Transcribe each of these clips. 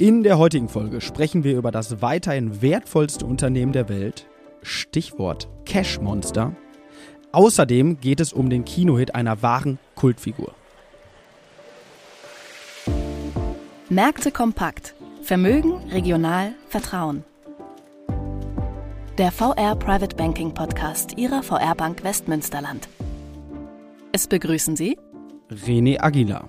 In der heutigen Folge sprechen wir über das weiterhin wertvollste Unternehmen der Welt, Stichwort Cash Monster. Außerdem geht es um den Kinohit einer wahren Kultfigur. Märkte kompakt. Vermögen, regional, Vertrauen. Der VR Private Banking Podcast Ihrer VR Bank Westmünsterland. Es begrüßen Sie René Aguilar.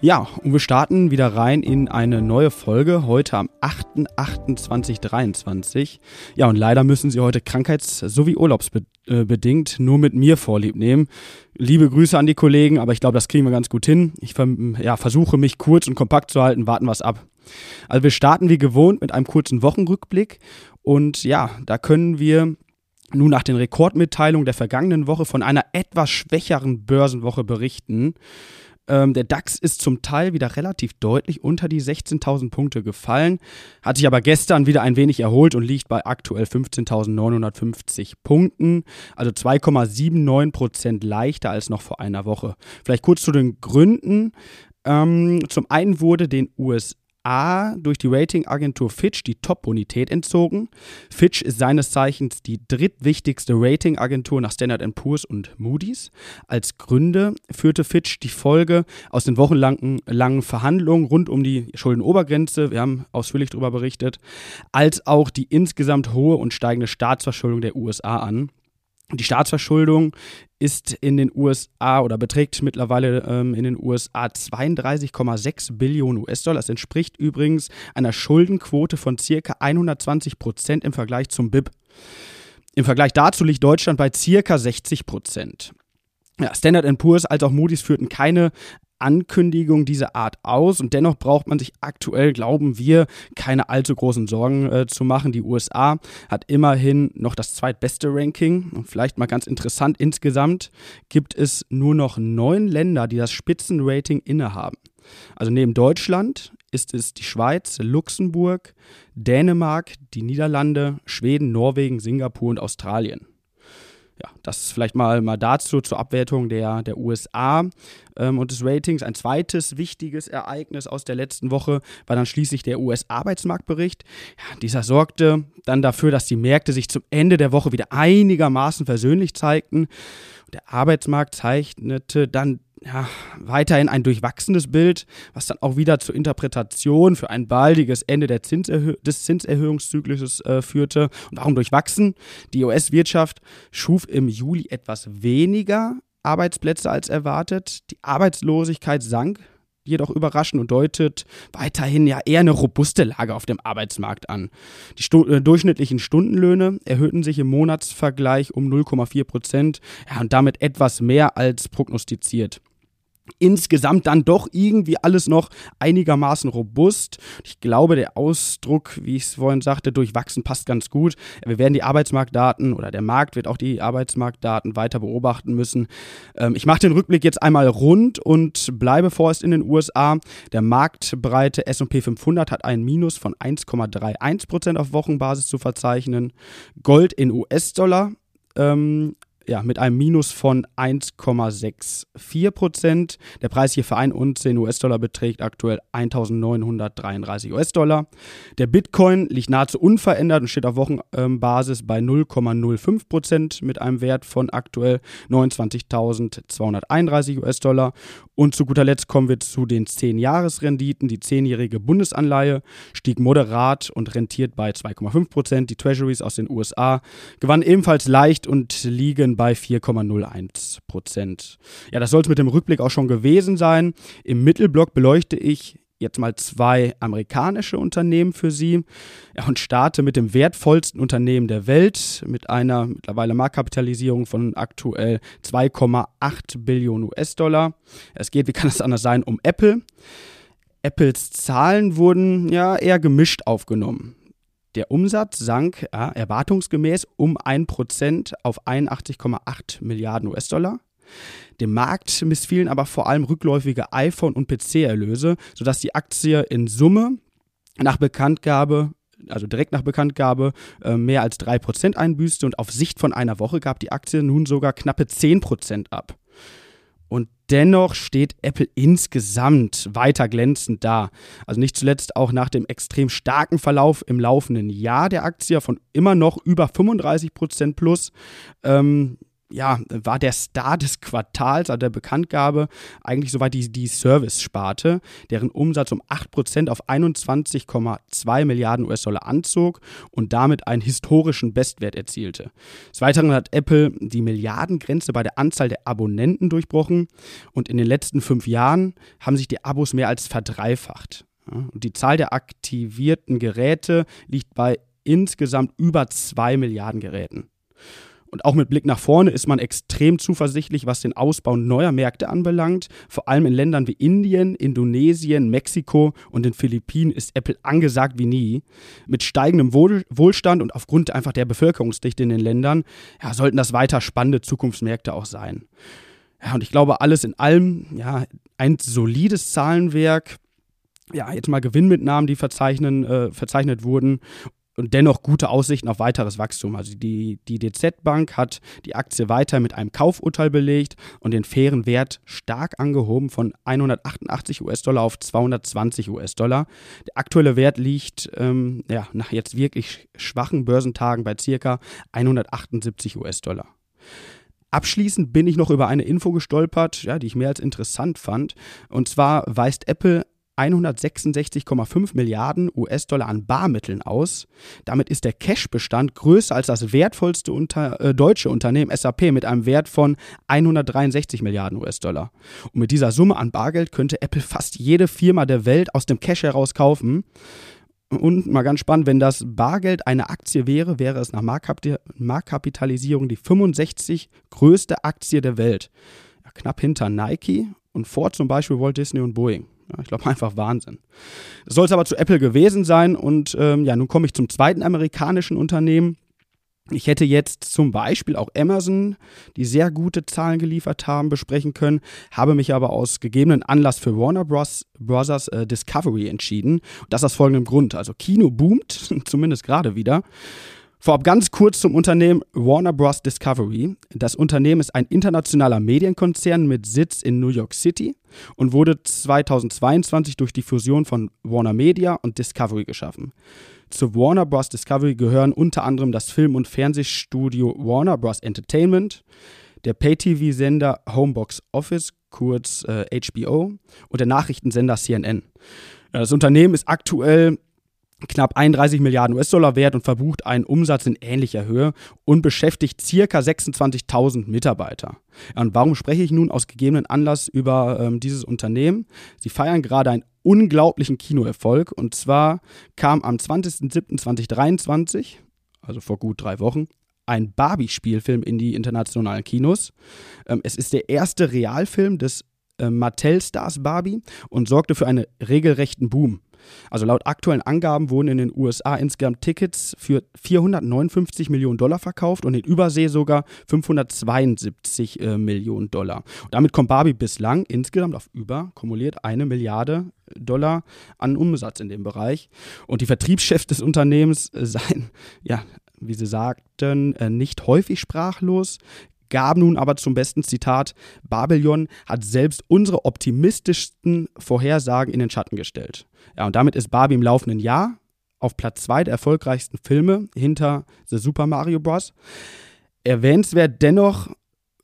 Ja, und wir starten wieder rein in eine neue Folge, heute am 8.8.2023. Ja, und leider müssen Sie heute krankheits- sowie urlaubsbedingt nur mit mir vorlieb nehmen. Liebe Grüße an die Kollegen, aber ich glaube, das kriegen wir ganz gut hin. Ich ja, versuche mich kurz und kompakt zu halten, warten es ab. Also wir starten wie gewohnt mit einem kurzen Wochenrückblick und ja, da können wir nun nach den Rekordmitteilungen der vergangenen Woche von einer etwas schwächeren Börsenwoche berichten. Ähm, der DAX ist zum Teil wieder relativ deutlich unter die 16.000 Punkte gefallen, hat sich aber gestern wieder ein wenig erholt und liegt bei aktuell 15.950 Punkten, also 2,79 Prozent leichter als noch vor einer Woche. Vielleicht kurz zu den Gründen. Ähm, zum einen wurde den USA A durch die Ratingagentur Fitch die Top-Bonität entzogen. Fitch ist seines Zeichens die drittwichtigste Ratingagentur nach Standard Poor's und Moody's. Als Gründe führte Fitch die Folge aus den wochenlangen langen Verhandlungen rund um die Schuldenobergrenze, wir haben ausführlich darüber berichtet, als auch die insgesamt hohe und steigende Staatsverschuldung der USA an. Die Staatsverschuldung ist in den USA oder beträgt mittlerweile ähm, in den USA 32,6 Billionen US-Dollar. Das entspricht übrigens einer Schuldenquote von circa 120 Prozent im Vergleich zum BIP. Im Vergleich dazu liegt Deutschland bei circa 60 Prozent. Ja, Standard Poor's als auch Moody's führten keine Ankündigung dieser Art aus und dennoch braucht man sich aktuell, glauben wir, keine allzu großen Sorgen äh, zu machen. Die USA hat immerhin noch das zweitbeste Ranking und vielleicht mal ganz interessant, insgesamt gibt es nur noch neun Länder, die das Spitzenrating innehaben. Also neben Deutschland ist es die Schweiz, Luxemburg, Dänemark, die Niederlande, Schweden, Norwegen, Singapur und Australien ja, das vielleicht mal, mal dazu zur Abwertung der, der USA ähm, und des Ratings. Ein zweites wichtiges Ereignis aus der letzten Woche war dann schließlich der US-Arbeitsmarktbericht. Ja, dieser sorgte dann dafür, dass die Märkte sich zum Ende der Woche wieder einigermaßen versöhnlich zeigten. Der Arbeitsmarkt zeichnete dann ja, weiterhin ein durchwachsenes Bild, was dann auch wieder zur Interpretation für ein baldiges Ende der Zinserhö des Zinserhöhungszykluses äh, führte. Und warum durchwachsen? Die US-Wirtschaft schuf im Juli etwas weniger Arbeitsplätze als erwartet. Die Arbeitslosigkeit sank jedoch überraschend und deutet weiterhin ja eher eine robuste Lage auf dem Arbeitsmarkt an. Die Stu äh, durchschnittlichen Stundenlöhne erhöhten sich im Monatsvergleich um 0,4 Prozent ja, und damit etwas mehr als prognostiziert insgesamt dann doch irgendwie alles noch einigermaßen robust. Ich glaube, der Ausdruck, wie ich es vorhin sagte, durchwachsen passt ganz gut. Wir werden die Arbeitsmarktdaten oder der Markt wird auch die Arbeitsmarktdaten weiter beobachten müssen. Ähm, ich mache den Rückblick jetzt einmal rund und bleibe vorerst in den USA. Der marktbreite S&P 500 hat ein Minus von 1,31% auf Wochenbasis zu verzeichnen. Gold in US-Dollar ähm, ja, mit einem Minus von 1,64 Prozent. Der Preis hier für ein Unze in US-Dollar beträgt aktuell 1933 US-Dollar. Der Bitcoin liegt nahezu unverändert und steht auf Wochenbasis bei 0,05 Prozent mit einem Wert von aktuell 29.231 US-Dollar. Und zu guter Letzt kommen wir zu den 10-Jahres-Renditen. Die 10-jährige Bundesanleihe stieg moderat und rentiert bei 2,5 Prozent. Die Treasuries aus den USA gewannen ebenfalls leicht und liegen bei 4,01 Prozent. Ja, das soll es mit dem Rückblick auch schon gewesen sein. Im Mittelblock beleuchte ich jetzt mal zwei amerikanische Unternehmen für Sie ja, und starte mit dem wertvollsten Unternehmen der Welt mit einer mittlerweile Marktkapitalisierung von aktuell 2,8 Billionen US-Dollar. Es geht, wie kann es anders sein, um Apple. Apples Zahlen wurden ja eher gemischt aufgenommen. Der Umsatz sank ja, erwartungsgemäß um 1% auf 81,8 Milliarden US-Dollar. Dem Markt missfielen aber vor allem rückläufige iPhone- und PC-Erlöse, sodass die Aktie in Summe nach Bekanntgabe also direkt nach Bekanntgabe, äh, mehr als 3% einbüßte und auf Sicht von einer Woche gab die Aktie nun sogar knappe 10% ab. Und dennoch steht Apple insgesamt weiter glänzend da. Also nicht zuletzt auch nach dem extrem starken Verlauf im laufenden Jahr der Aktie von immer noch über 35% plus. Ähm, ja, war der Star des Quartals, also der Bekanntgabe, eigentlich soweit die, die Service-Sparte, deren Umsatz um 8% auf 21,2 Milliarden US-Dollar anzog und damit einen historischen Bestwert erzielte. Des Weiteren hat Apple die Milliardengrenze bei der Anzahl der Abonnenten durchbrochen und in den letzten fünf Jahren haben sich die Abos mehr als verdreifacht. Und die Zahl der aktivierten Geräte liegt bei insgesamt über 2 Milliarden Geräten. Und auch mit Blick nach vorne ist man extrem zuversichtlich, was den Ausbau neuer Märkte anbelangt. Vor allem in Ländern wie Indien, Indonesien, Mexiko und den Philippinen ist Apple angesagt wie nie. Mit steigendem Wohlstand und aufgrund einfach der Bevölkerungsdichte in den Ländern ja, sollten das weiter spannende Zukunftsmärkte auch sein. Ja, und ich glaube, alles in allem, ja, ein solides Zahlenwerk ja, jetzt mal Gewinnmitnahmen, die verzeichnen, äh, verzeichnet wurden und dennoch gute Aussichten auf weiteres Wachstum. Also die, die DZ-Bank hat die Aktie weiter mit einem Kaufurteil belegt und den fairen Wert stark angehoben von 188 US-Dollar auf 220 US-Dollar. Der aktuelle Wert liegt ähm, ja, nach jetzt wirklich schwachen Börsentagen bei circa 178 US-Dollar. Abschließend bin ich noch über eine Info gestolpert, ja, die ich mehr als interessant fand. Und zwar weist Apple 166,5 Milliarden US-Dollar an Barmitteln aus. Damit ist der Cash-Bestand größer als das wertvollste unter, äh, deutsche Unternehmen SAP mit einem Wert von 163 Milliarden US-Dollar. Und mit dieser Summe an Bargeld könnte Apple fast jede Firma der Welt aus dem Cash heraus kaufen. Und mal ganz spannend, wenn das Bargeld eine Aktie wäre, wäre es nach Marktkapitalisierung die 65 größte Aktie der Welt. Knapp hinter Nike und vor zum Beispiel Walt Disney und Boeing. Ja, ich glaube einfach Wahnsinn. Das soll es aber zu Apple gewesen sein und ähm, ja, nun komme ich zum zweiten amerikanischen Unternehmen. Ich hätte jetzt zum Beispiel auch Amazon, die sehr gute Zahlen geliefert haben, besprechen können, habe mich aber aus gegebenen Anlass für Warner Bros. Brothers äh, Discovery entschieden. Und das aus folgendem Grund. Also Kino boomt, zumindest gerade wieder. Vorab ganz kurz zum Unternehmen Warner Bros. Discovery. Das Unternehmen ist ein internationaler Medienkonzern mit Sitz in New York City und wurde 2022 durch die Fusion von Warner Media und Discovery geschaffen. Zu Warner Bros. Discovery gehören unter anderem das Film- und Fernsehstudio Warner Bros. Entertainment, der Pay-TV-Sender Homebox Office, kurz äh, HBO, und der Nachrichtensender CNN. Das Unternehmen ist aktuell knapp 31 Milliarden US-Dollar wert und verbucht einen Umsatz in ähnlicher Höhe und beschäftigt circa 26.000 Mitarbeiter. Und warum spreche ich nun aus gegebenen Anlass über ähm, dieses Unternehmen? Sie feiern gerade einen unglaublichen Kinoerfolg und zwar kam am 20.07.2023, also vor gut drei Wochen, ein Barbie-Spielfilm in die internationalen Kinos. Ähm, es ist der erste Realfilm des äh, Mattel-Stars Barbie und sorgte für einen regelrechten Boom. Also laut aktuellen Angaben wurden in den USA insgesamt Tickets für 459 Millionen Dollar verkauft und in Übersee sogar 572 äh, Millionen Dollar. Und damit kommt Barbie bislang insgesamt auf über kumuliert eine Milliarde Dollar an Umsatz in dem Bereich. Und die Vertriebschefs des Unternehmens äh, seien, ja, wie sie sagten, äh, nicht häufig sprachlos, gab nun aber zum besten Zitat, Babylon hat selbst unsere optimistischsten Vorhersagen in den Schatten gestellt. Ja, und damit ist Barbie im laufenden Jahr auf Platz 2 der erfolgreichsten Filme hinter The Super Mario Bros. Erwähnenswert dennoch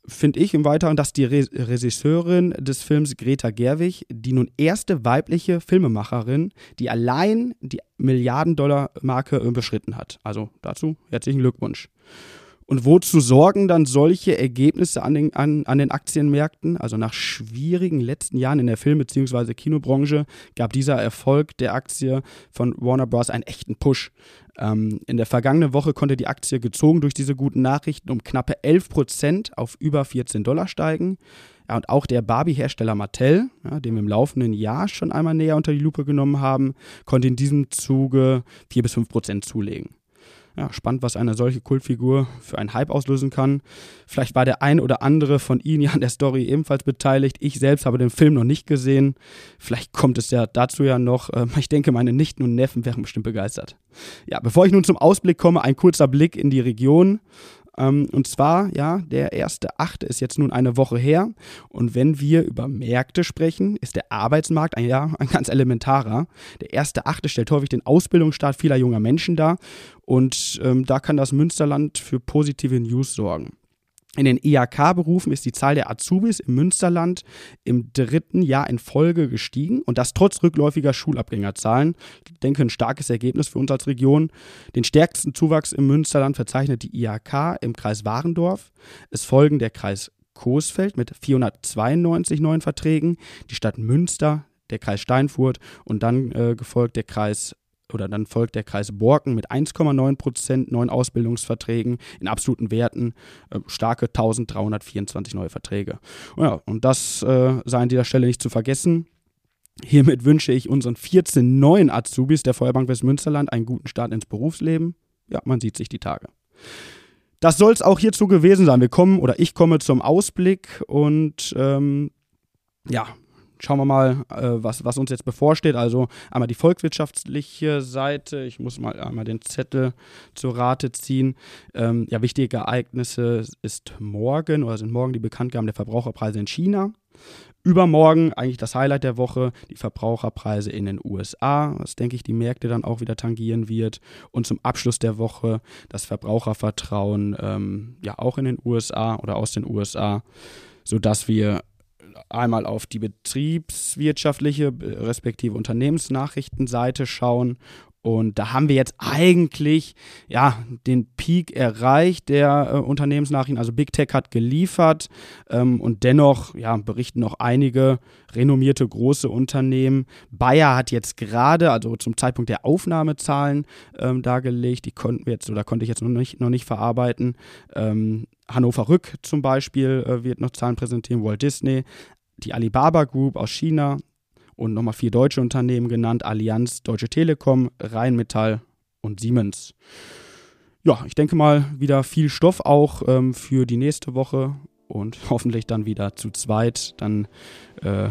finde ich im Weiteren, dass die Re Regisseurin des Films Greta Gerwig die nun erste weibliche Filmemacherin, die allein die Milliarden-Dollar-Marke überschritten hat. Also dazu herzlichen Glückwunsch. Und wozu sorgen dann solche Ergebnisse an den, an, an den Aktienmärkten? Also nach schwierigen letzten Jahren in der Film- bzw. Kinobranche gab dieser Erfolg der Aktie von Warner Bros. einen echten Push. Ähm, in der vergangenen Woche konnte die Aktie gezogen durch diese guten Nachrichten um knappe 11 Prozent auf über 14 Dollar steigen. Ja, und auch der Barbie-Hersteller Mattel, ja, den wir im laufenden Jahr schon einmal näher unter die Lupe genommen haben, konnte in diesem Zuge 4 bis 5 Prozent zulegen. Ja, spannend, was eine solche Kultfigur für einen Hype auslösen kann. Vielleicht war der ein oder andere von Ihnen ja an der Story ebenfalls beteiligt. Ich selbst habe den Film noch nicht gesehen. Vielleicht kommt es ja dazu ja noch. Ähm, ich denke, meine Nichten und Neffen wären bestimmt begeistert. Ja, bevor ich nun zum Ausblick komme, ein kurzer Blick in die Region. Ähm, und zwar, ja, der erste Achte ist jetzt nun eine Woche her. Und wenn wir über Märkte sprechen, ist der Arbeitsmarkt ein, ja, ein ganz elementarer. Der erste Achte stellt häufig den Ausbildungsstart vieler junger Menschen dar. Und ähm, da kann das Münsterland für positive News sorgen. In den IHK-Berufen ist die Zahl der Azubis im Münsterland im dritten Jahr in Folge gestiegen und das trotz rückläufiger Schulabgängerzahlen. Ich denke, ein starkes Ergebnis für uns als Region. Den stärksten Zuwachs im Münsterland verzeichnet die IHK im Kreis Warendorf. Es folgen der Kreis Coesfeld mit 492 neuen Verträgen, die Stadt Münster, der Kreis Steinfurt und dann äh, gefolgt der Kreis oder dann folgt der Kreis Borken mit 1,9 Prozent neuen Ausbildungsverträgen in absoluten Werten, äh, starke 1324 neue Verträge. Ja, und das äh, sei an dieser Stelle nicht zu vergessen. Hiermit wünsche ich unseren 14 neuen Azubis der Feuerbank Westmünsterland einen guten Start ins Berufsleben. Ja, man sieht sich die Tage. Das soll es auch hierzu gewesen sein. Wir kommen oder ich komme zum Ausblick und ähm, ja, schauen wir mal, äh, was, was uns jetzt bevorsteht. Also einmal die volkswirtschaftliche Seite. Ich muss mal einmal den Zettel zur Rate ziehen. Ähm, ja, wichtige Ereignisse ist morgen oder sind morgen die Bekanntgaben der Verbraucherpreise in China. Übermorgen eigentlich das Highlight der Woche, die Verbraucherpreise in den USA, was denke ich die Märkte dann auch wieder tangieren wird. Und zum Abschluss der Woche das Verbrauchervertrauen ähm, ja auch in den USA oder aus den USA, sodass wir einmal auf die betriebswirtschaftliche respektive Unternehmensnachrichtenseite schauen. Und da haben wir jetzt eigentlich ja den Peak erreicht der äh, Unternehmensnachrichten. Also Big Tech hat geliefert ähm, und dennoch ja, berichten noch einige renommierte große Unternehmen. Bayer hat jetzt gerade, also zum Zeitpunkt der Aufnahmezahlen ähm, dargelegt. Die konnten wir jetzt oder konnte ich jetzt noch nicht, noch nicht verarbeiten. Ähm, Hannover Rück zum Beispiel äh, wird noch Zahlen präsentieren, Walt Disney, die Alibaba Group aus China und nochmal vier deutsche Unternehmen genannt, Allianz, Deutsche Telekom, Rheinmetall und Siemens. Ja, ich denke mal wieder viel Stoff auch ähm, für die nächste Woche und hoffentlich dann wieder zu zweit, dann, äh,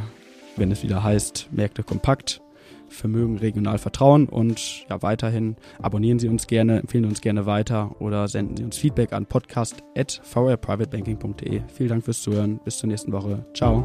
wenn es wieder heißt, Märkte kompakt. Vermögen regional vertrauen und ja, weiterhin abonnieren Sie uns gerne, empfehlen uns gerne weiter oder senden Sie uns Feedback an podcast.vrprivatebanking.de. Vielen Dank fürs Zuhören. Bis zur nächsten Woche. Ciao.